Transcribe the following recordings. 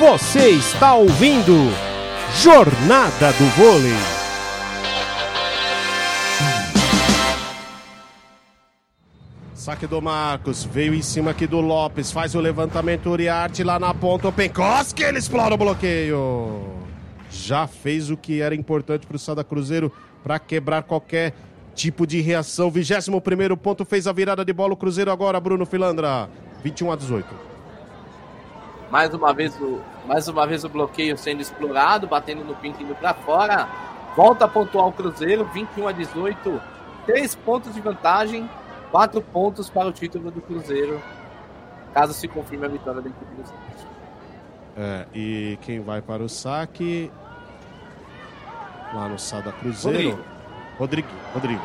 Você está ouvindo Jornada do Vôlei. Saque do Marcos, veio em cima aqui do Lopes, faz o levantamento Uriarte lá na ponta, o Penkoski, ele explora o bloqueio. Já fez o que era importante para o Sada Cruzeiro para quebrar qualquer tipo de reação. 21 primeiro ponto, fez a virada de bola o Cruzeiro agora, Bruno Filandra, 21 a 18. Mais uma vez o, mais uma vez o bloqueio sendo explorado, batendo no pinto indo para fora. Volta a pontuar o Cruzeiro, 21 a 18. Três pontos de vantagem Quatro pontos para o título do Cruzeiro, caso se confirme a vitória da equipe do Santos. É, e quem vai para o saque? Lá no Sada Cruzeiro. Rodrigo. Rodrigo. Rodrigo.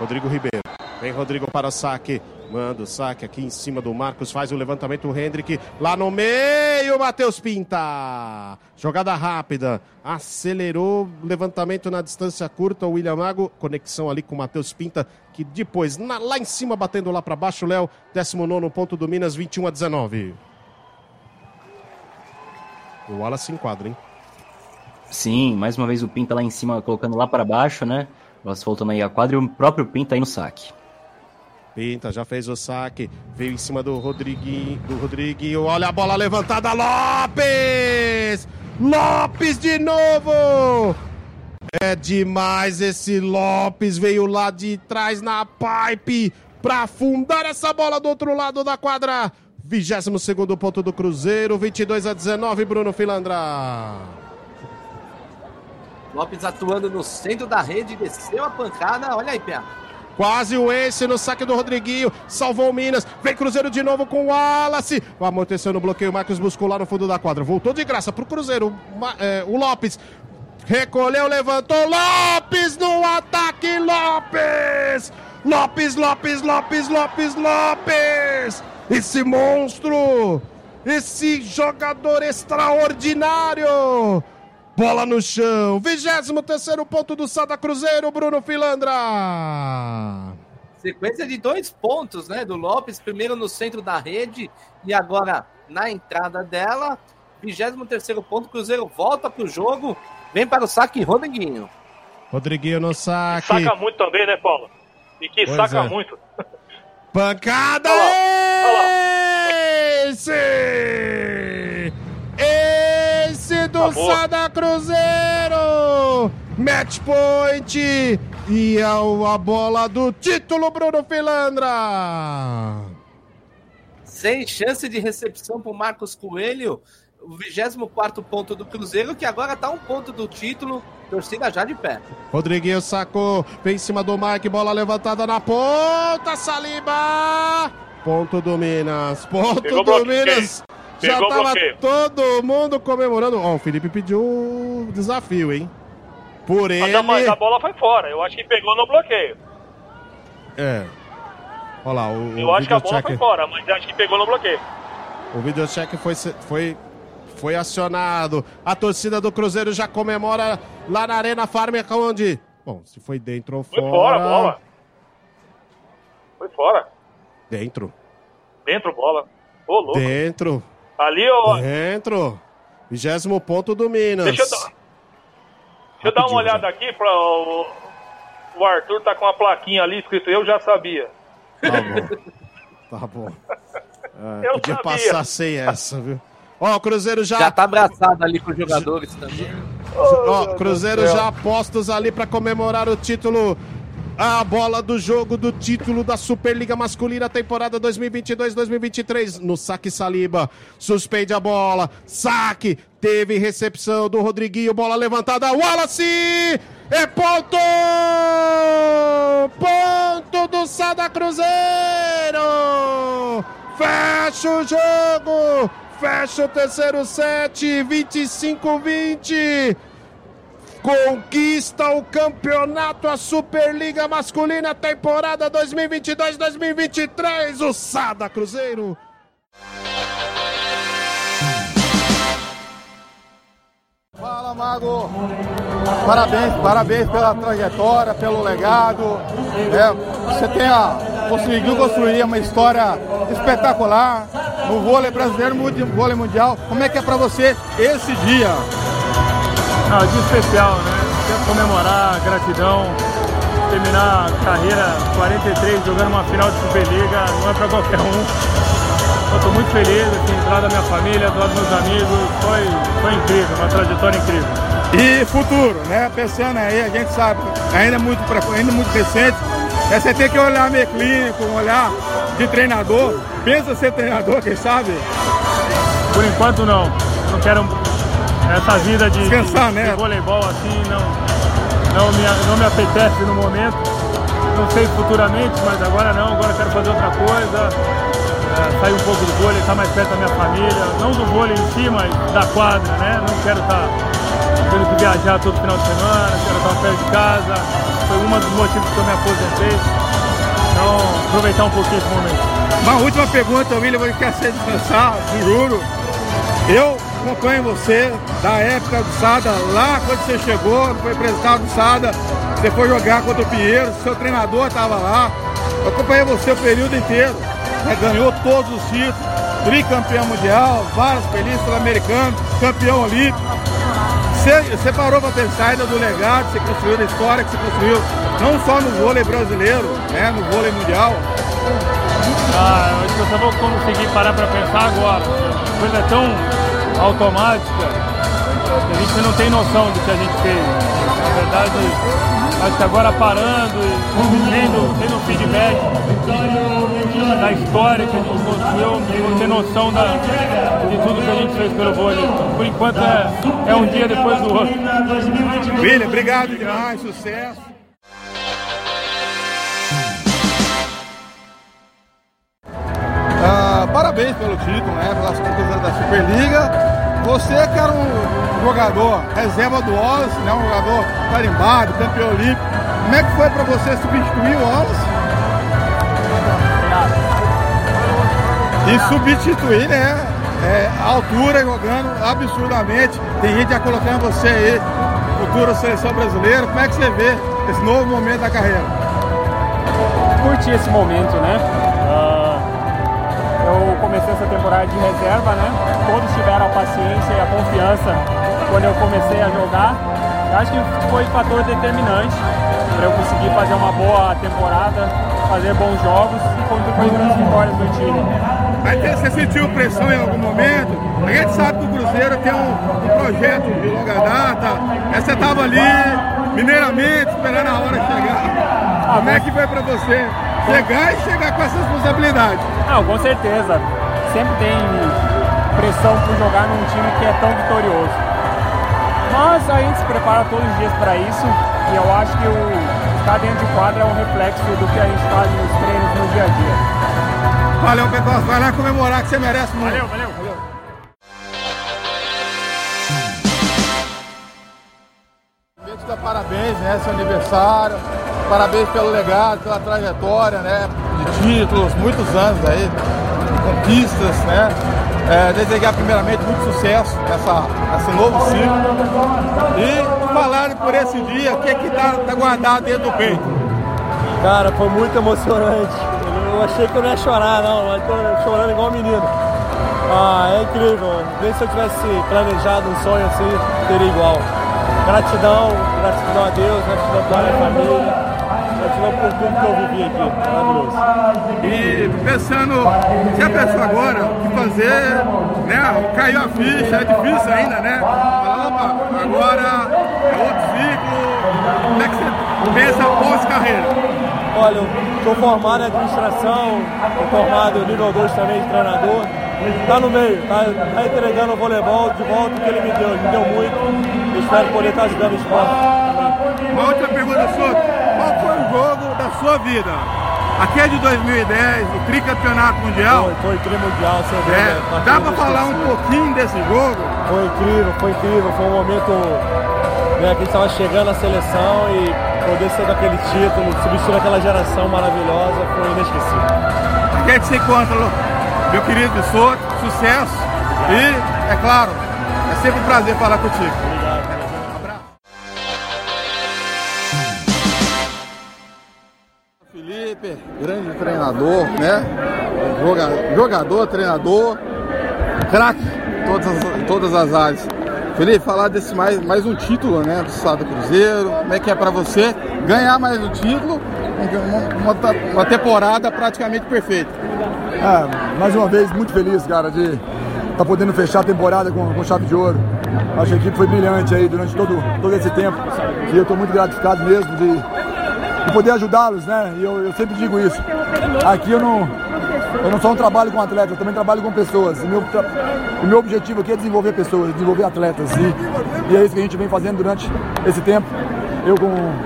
Rodrigo Ribeiro. Vem Rodrigo para o saque. Manda o saque aqui em cima do Marcos, faz o levantamento, o Hendrick lá no meio, Matheus Pinta. Jogada rápida, acelerou, levantamento na distância curta, o William Mago, conexão ali com o Matheus Pinta, que depois, na, lá em cima, batendo lá para baixo, Léo, 19 ponto do Minas, 21 a 19. O Wallace enquadra, hein? Sim, mais uma vez o Pinta lá em cima, colocando lá para baixo, né? Wallace voltando aí a quadra e o próprio Pinta aí no saque. Pinta já fez o saque, veio em cima do Rodriguinho, do Rodriguinho, olha a bola levantada, Lopes! Lopes de novo! É demais esse Lopes, veio lá de trás na pipe para afundar essa bola do outro lado da quadra. 22 segundo ponto do Cruzeiro, 22 a 19, Bruno Filandra. Lopes atuando no centro da rede, desceu a pancada, olha aí, Pé. Quase o Ace no saque do Rodriguinho. Salvou o Minas. Vem Cruzeiro de novo com o Wallace. Amorteceu no bloqueio. Marcos buscou lá no fundo da quadra. Voltou de graça pro Cruzeiro. É, o Lopes. Recolheu, levantou. Lopes no ataque. Lopes! Lopes, Lopes, Lopes, Lopes, Lopes! Esse monstro! Esse jogador extraordinário! Bola no chão. 23 ponto do Sada Cruzeiro, Bruno Filandra. Sequência de dois pontos, né? Do Lopes, primeiro no centro da rede e agora na entrada dela. 23 ponto, Cruzeiro volta pro jogo. Vem para o saque, Rodriguinho. Rodriguinho no saque. Saca muito também, né, Paulo? E que pois saca é. muito. Pancada! Olha lá. Olha lá. Esse! Sada Cruzeiro! Match point! E a, a bola do título, Bruno Filandra! Sem chance de recepção para o Marcos Coelho. O 24 ponto do Cruzeiro, que agora está um ponto do título. Torcida já de pé. Rodriguinho sacou, vem em cima do Mike, bola levantada na ponta, Saliba! Ponto do Minas, ponto Pegou do Minas. Já Pegou tava todo mundo comemorando. Ó, o Felipe pediu o desafio, hein? Por ele. Mas a, bola foi fora. Eu acho que pegou no bloqueio. É. Olha lá, o. Eu o acho que a bola foi fora, mas acho que pegou no bloqueio. O videocheck foi, foi, foi acionado. A torcida do Cruzeiro já comemora lá na Arena Farm, onde. Bom, se foi dentro ou fora. Foi fora, bola. Foi fora. Dentro. Dentro, bola. Ô, louco. Dentro. Ali, ó. Dentro. Vigésimo ponto do Minas. Deixa eu, dar, deixa eu dar uma olhada já. aqui para o, o Arthur tá com a plaquinha ali escrito Eu já sabia. Tá bom. Tá bom. É, podia sabia. passar sem essa, viu? Ó, o Cruzeiro já. Já tá abraçado ali com os jogadores também. Ó, Cruzeiro já postos ali para comemorar o título a bola do jogo do título da Superliga Masculina temporada 2022-2023 no saque Saliba. Suspende a bola. Saque. Teve recepção do Rodriguinho. Bola levantada. Wallace! É ponto! Ponto do Sada Cruzeiro! Fecha o jogo! Fecha o terceiro set. 25-20 conquista o campeonato, a Superliga Masculina, temporada 2022-2023, o Sada Cruzeiro. Fala, Mago. Parabéns, parabéns pela trajetória, pelo legado. É, você tem a, conseguiu construir uma história espetacular. no vôlei brasileiro, no vôlei mundial. Como é que é para você esse dia? Ah, dia especial, né? Quero comemorar, gratidão, terminar a carreira 43 jogando uma final de Superliga, não é para qualquer um. Eu estou muito feliz, assim, do lado da minha família, do lado dos meus amigos, foi, foi incrível, uma trajetória incrível. E futuro, né? Pensando aí, a gente sabe, ainda é muito, ainda é muito recente, é, você tem que olhar meio clínico, um olhar de treinador. Pensa ser treinador, quem sabe? Por enquanto não. Não quero essa vida de, Descansar, de, né? de voleibol assim, não, não, me, não me apetece no momento. Não sei futuramente, mas agora não, agora quero fazer outra coisa. É, sair um pouco do vôlei, estar mais perto da minha família. Não do vôlei em si, mas da quadra, né? Não quero estar tendo que viajar todo final de semana, quero estar perto de casa. Foi um dos motivos que eu me aposentei. Então, aproveitar um pouquinho esse momento. Uma última pergunta, William, você quer ser descansar, juro. Eu acompanho você da época do Sada, lá quando você chegou, foi apresentado do Sada, você foi jogar contra o Pinheiro, seu treinador estava lá. Eu acompanhei você o período inteiro, né? ganhou todos os títulos, tricampeão mundial, várias pelistas sul-americanos, campeão olímpico. Você, você parou para pensar ainda do legado que você construiu, da história que você construiu, não só no vôlei brasileiro, né, no vôlei mundial. Ah, eu só vou conseguir parar para pensar agora. Coisa tão automática a gente não tem noção do que a gente fez. Na verdade, acho que agora parando e tendo, tendo feedback da história que a gente construiu, vou ter noção da, de tudo que a gente fez pelo vôlei. Por enquanto é, é um dia depois do outro. William, obrigado demais, sucesso. Parabéns pelo título, né? Pelas conquistas da Superliga. Você que era um jogador reserva do Wallace, né? Um jogador carimbado, campeão olímpico. Como é que foi para você substituir o Wallace? E substituir, né? É, a altura jogando absurdamente. Tem gente já colocando você aí, futura seleção brasileira. Como é que você vê esse novo momento da carreira? Curti esse momento, né? Comecei essa temporada de reserva, né? Todos tiveram a paciência e a confiança quando eu comecei a jogar. Eu acho que foi um fator determinante para eu conseguir fazer uma boa temporada, fazer bons jogos e contribuir para as vitórias do time. Mas você sentiu pressão em algum momento? A gente sabe que o Cruzeiro tem um, um projeto de longa data. Você estava ali, mineiramente, esperando a hora chegar. Ah, Como é que foi para você chegar e chegar com essa responsabilidade? Não, com certeza. Sempre tem pressão por jogar num time que é tão vitorioso. Mas a gente se prepara todos os dias para isso e eu acho que o estar dentro de quadra é um reflexo do que a gente faz nos treinos no dia a dia. Valeu, Pedro. Vai lá comemorar que você merece muito. Valeu, valeu. valeu. Te dar parabéns, né? Seu aniversário. Parabéns pelo legado, pela trajetória, né? De títulos, muitos anos aí, conquistas, né? É, desejar primeiramente muito sucesso nessa, nesse novo ciclo. E falarem por esse dia, o que é que tá, tá guardado dentro do peito? Cara, foi muito emocionante. Eu achei que eu não ia chorar, não, mas tô chorando igual um menino. Ah, é incrível. Nem se eu tivesse planejado um sonho assim, teria igual. Gratidão, gratidão a Deus, gratidão pela minha família, gratidão por tudo que eu vivi aqui. Maravilhoso. E pensando, se a pessoa agora o que fazer, né? Caiu a ficha, é difícil ainda, né? Agora é outro ciclo. Como é que você pensa pós-carreira? Olha, eu sou formado em administração, sou formado nível 2 também de treinador. Tá no meio, tá, tá entregando o voleibol de volta o que ele me deu, ele me deu muito. Espero poder estar ajudando o esporte. Uma outra pergunta sua, qual foi jogo da sua vida? Aqui é de 2010, o tricampeonato mundial. Foi, foi trimundial, sem dúvida. É, dá pra falar um pouquinho desse jogo? Foi incrível, foi incrível. Foi um momento né, que a gente estava chegando à seleção e poder ser daquele título, substituir aquela geração maravilhosa, foi inesquecível. A gente se encontra, meu querido Soto, sucesso e, é claro, é sempre um prazer falar contigo. Obrigado. Treinador, né? Joga, jogador, treinador, craque, todas as, todas as áreas. Felipe, falar desse mais, mais um título, né? Do Estado Cruzeiro, como é que é para você ganhar mais um título, uma, uma, temporada praticamente perfeita. É, mais uma vez, muito feliz, cara, de estar tá podendo fechar a temporada com, com chave de ouro. Acho que a equipe foi brilhante aí durante todo, todo esse tempo. E eu estou muito gratificado mesmo de, de poder ajudá-los, né? E eu, eu, sempre digo isso. Aqui eu não, eu não só trabalho com atletas, eu também trabalho com pessoas. E meu, o meu objetivo aqui é desenvolver pessoas, desenvolver atletas. E, e é isso que a gente vem fazendo durante esse tempo. Eu,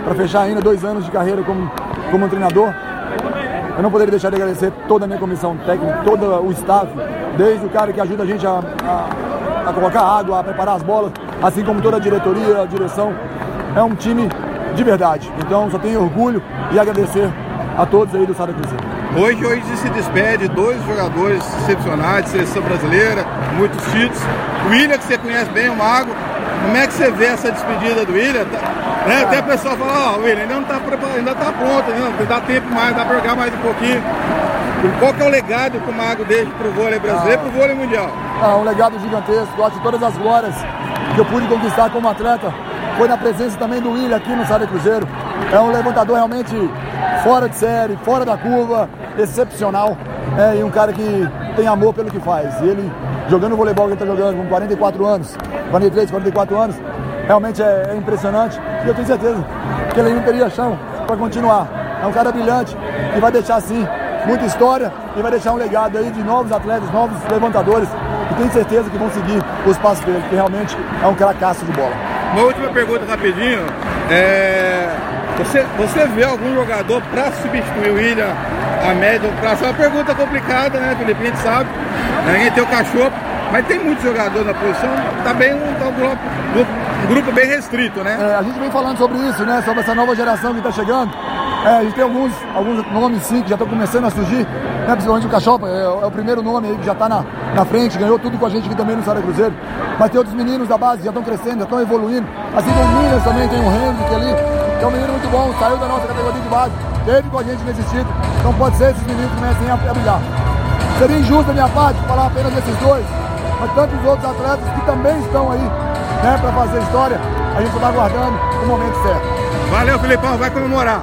para fechar ainda dois anos de carreira como, como treinador, eu não poderia deixar de agradecer toda a minha comissão técnica, todo o staff, desde o cara que ajuda a gente a, a, a colocar água, a preparar as bolas, assim como toda a diretoria, a direção. É um time de verdade. Então só tenho orgulho e agradecer a todos aí do Sada Cruzeiro. Hoje, hoje se despede dois jogadores excepcionais, seleção brasileira, muitos títulos. O William, que você conhece bem, o Mago. Como é que você vê essa despedida do William? Tá, né? Até a pessoa fala, ó, oh, William, ainda não tá ainda tá pronto, ainda dá tempo mais, dá pra jogar mais um pouquinho. Qual que é o legado que o Mago deixa pro vôlei brasileiro e pro vôlei mundial? Ah, um legado gigantesco, acho todas as glórias que eu pude conquistar como atleta foi na presença também do William aqui no Sada Cruzeiro. É um levantador realmente fora de série, fora da curva, excepcional. É, e um cara que tem amor pelo que faz. E ele, jogando o voleibol que ele está jogando com 44 anos, 43, 44 anos, realmente é, é impressionante. E eu tenho certeza que ele não teria chão para continuar. É um cara brilhante que vai deixar, sim, muita história e vai deixar um legado aí de novos atletas, novos levantadores. E tenho certeza que vão seguir os passos dele, que realmente é um cracaço de bola. Uma última pergunta rapidinho. É... Você, você vê algum jogador para substituir o William a médio prazo? É uma pergunta complicada, né, Felipe? A gente sabe. Ninguém tem o cachorro, mas tem muitos jogadores na posição. Tá bem um, tá um, grupo, um grupo bem restrito, né? É, a gente vem falando sobre isso, né? Sobre essa nova geração que está chegando. É, a gente tem alguns, alguns nomes sim que já estão começando a surgir, né? principalmente o Cachopa, é, é, o primeiro nome aí que já está na, na frente, ganhou tudo com a gente aqui também no Sara Cruzeiro. Mas tem outros meninos da base que já estão crescendo, já estão evoluindo. Assim como o Minas também, tem o Hendrick ali, que é um menino muito bom, saiu da nossa categoria de base, teve com a gente nesse título. Então pode ser esses meninos comecem a, a brilhar. Seria injusto da minha parte falar apenas desses dois, mas tantos outros atletas que também estão aí né, para fazer história, a gente está aguardando o momento certo. Valeu, Filipão, vai comemorar.